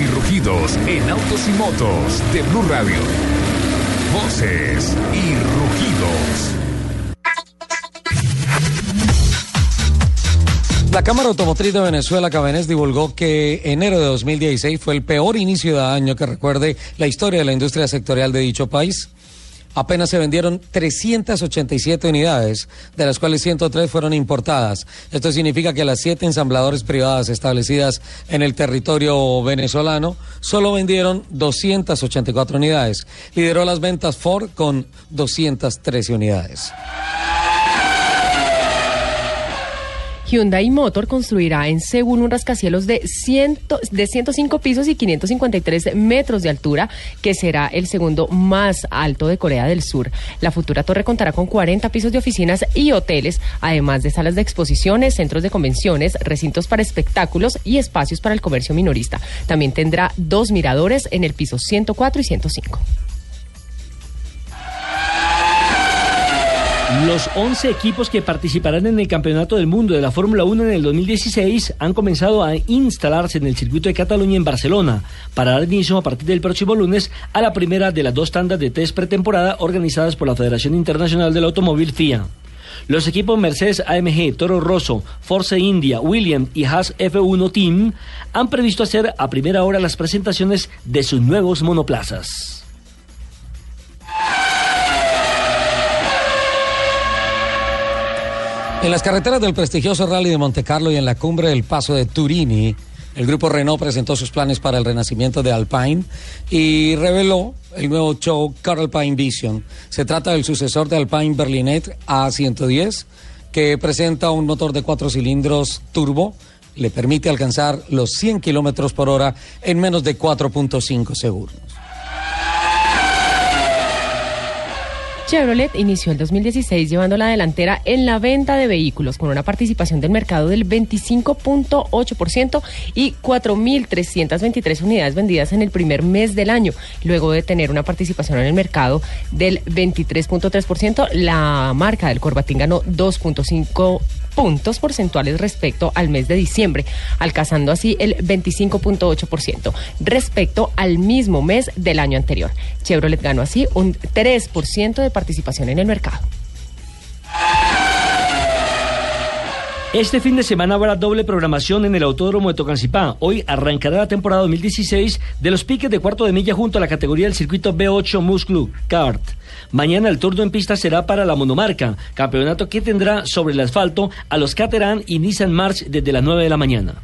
y rugidos en autos y motos de Blue Radio. Voces y rugidos. La Cámara Automotriz de Venezuela, Cabenés, divulgó que enero de 2016 fue el peor inicio de año que recuerde la historia de la industria sectorial de dicho país. Apenas se vendieron 387 unidades, de las cuales 103 fueron importadas. Esto significa que las siete ensambladores privadas establecidas en el territorio venezolano solo vendieron 284 unidades. Lideró las ventas Ford con 213 unidades. Hyundai Motor construirá en Seúl un rascacielos de, de 105 pisos y 553 metros de altura, que será el segundo más alto de Corea del Sur. La futura torre contará con 40 pisos de oficinas y hoteles, además de salas de exposiciones, centros de convenciones, recintos para espectáculos y espacios para el comercio minorista. También tendrá dos miradores en el piso 104 y 105. Los 11 equipos que participarán en el Campeonato del Mundo de la Fórmula 1 en el 2016 han comenzado a instalarse en el circuito de Cataluña en Barcelona para dar inicio a partir del próximo lunes a la primera de las dos tandas de test pretemporada organizadas por la Federación Internacional del Automóvil FIA. Los equipos Mercedes AMG, Toro Rosso, Force India, Williams y Haas F1 Team han previsto hacer a primera hora las presentaciones de sus nuevos monoplazas. En las carreteras del prestigioso Rally de Monte Carlo y en la cumbre del Paso de Turini, el grupo Renault presentó sus planes para el renacimiento de Alpine y reveló el nuevo show Car Alpine Vision. Se trata del sucesor de Alpine Berlinet A110, que presenta un motor de cuatro cilindros turbo. Le permite alcanzar los 100 kilómetros por hora en menos de 4.5 segundos. Chevrolet inició el 2016 llevando la delantera en la venta de vehículos con una participación del mercado del 25.8% y 4.323 unidades vendidas en el primer mes del año. Luego de tener una participación en el mercado del 23.3%, la marca del Corbatín ganó 2.5 puntos porcentuales respecto al mes de diciembre, alcanzando así el 25.8% respecto al mismo mes del año anterior. Chevrolet ganó así un 3% de participación en el mercado. Este fin de semana habrá doble programación en el Autódromo de Tocancipá. Hoy arrancará la temporada 2016 de los piques de cuarto de milla junto a la categoría del circuito B8 Muscle Kart. Mañana el turno en pista será para la monomarca, campeonato que tendrá sobre el asfalto a los Caterham y Nissan March desde las 9 de la mañana.